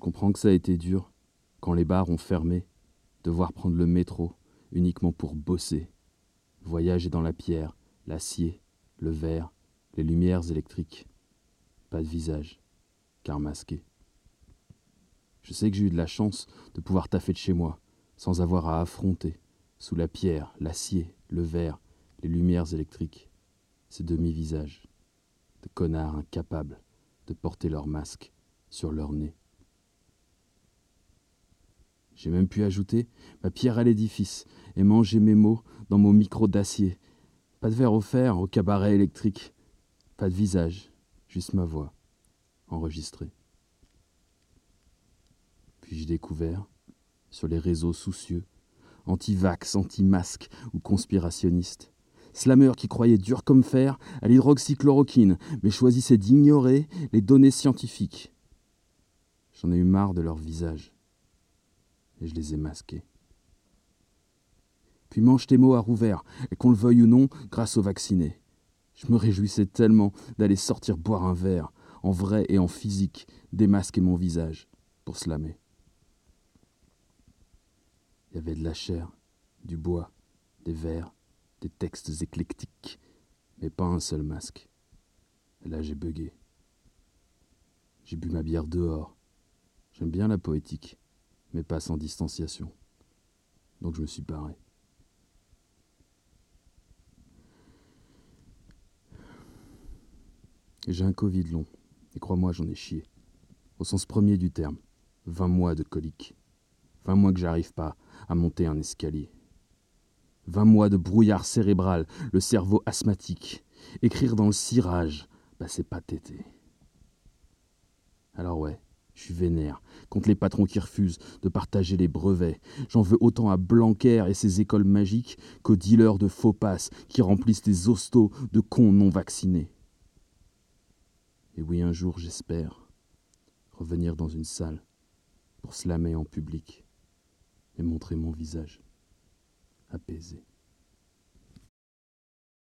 Je comprends que ça a été dur, quand les bars ont fermé, devoir prendre le métro uniquement pour bosser, voyager dans la pierre, l'acier, le verre, les lumières électriques. Pas de visage, car masqué. Je sais que j'ai eu de la chance de pouvoir taffer de chez moi, sans avoir à affronter, sous la pierre, l'acier, le verre, les lumières électriques, ces demi-visages, de connards incapables de porter leur masque sur leur nez. J'ai même pu ajouter ma pierre à l'édifice et manger mes mots dans mon micro d'acier. Pas de verre offert au cabaret électrique, pas de visage, juste ma voix, enregistrée. Puis j'ai découvert, sur les réseaux soucieux, anti-vax, anti-masque ou conspirationnistes, slameurs qui croyaient dur comme fer à l'hydroxychloroquine, mais choisissaient d'ignorer les données scientifiques. J'en ai eu marre de leur visage, et je les ai masqués. Puis mange tes mots à rouvert, et qu'on le veuille ou non, grâce aux vaccinés. Je me réjouissais tellement d'aller sortir boire un verre, en vrai et en physique, démasquer mon visage, pour slammer. Il y avait de la chair, du bois, des vers, des textes éclectiques, mais pas un seul masque. Et là j'ai bugué. J'ai bu ma bière dehors. J'aime bien la poétique, mais pas sans distanciation. Donc je me suis barré. J'ai un Covid long, et crois-moi, j'en ai chié. Au sens premier du terme. Vingt mois de colique. Vingt mois que j'arrive pas à monter un escalier. Vingt mois de brouillard cérébral, le cerveau asthmatique. Écrire dans le cirage, bah c'est pas tété. Alors ouais, je suis vénère contre les patrons qui refusent de partager les brevets. J'en veux autant à Blanquer et ses écoles magiques qu'aux dealers de faux passes qui remplissent les hostos de cons non vaccinés. Et oui, un jour, j'espère revenir dans une salle pour slammer en public et montrer mon visage apaisé.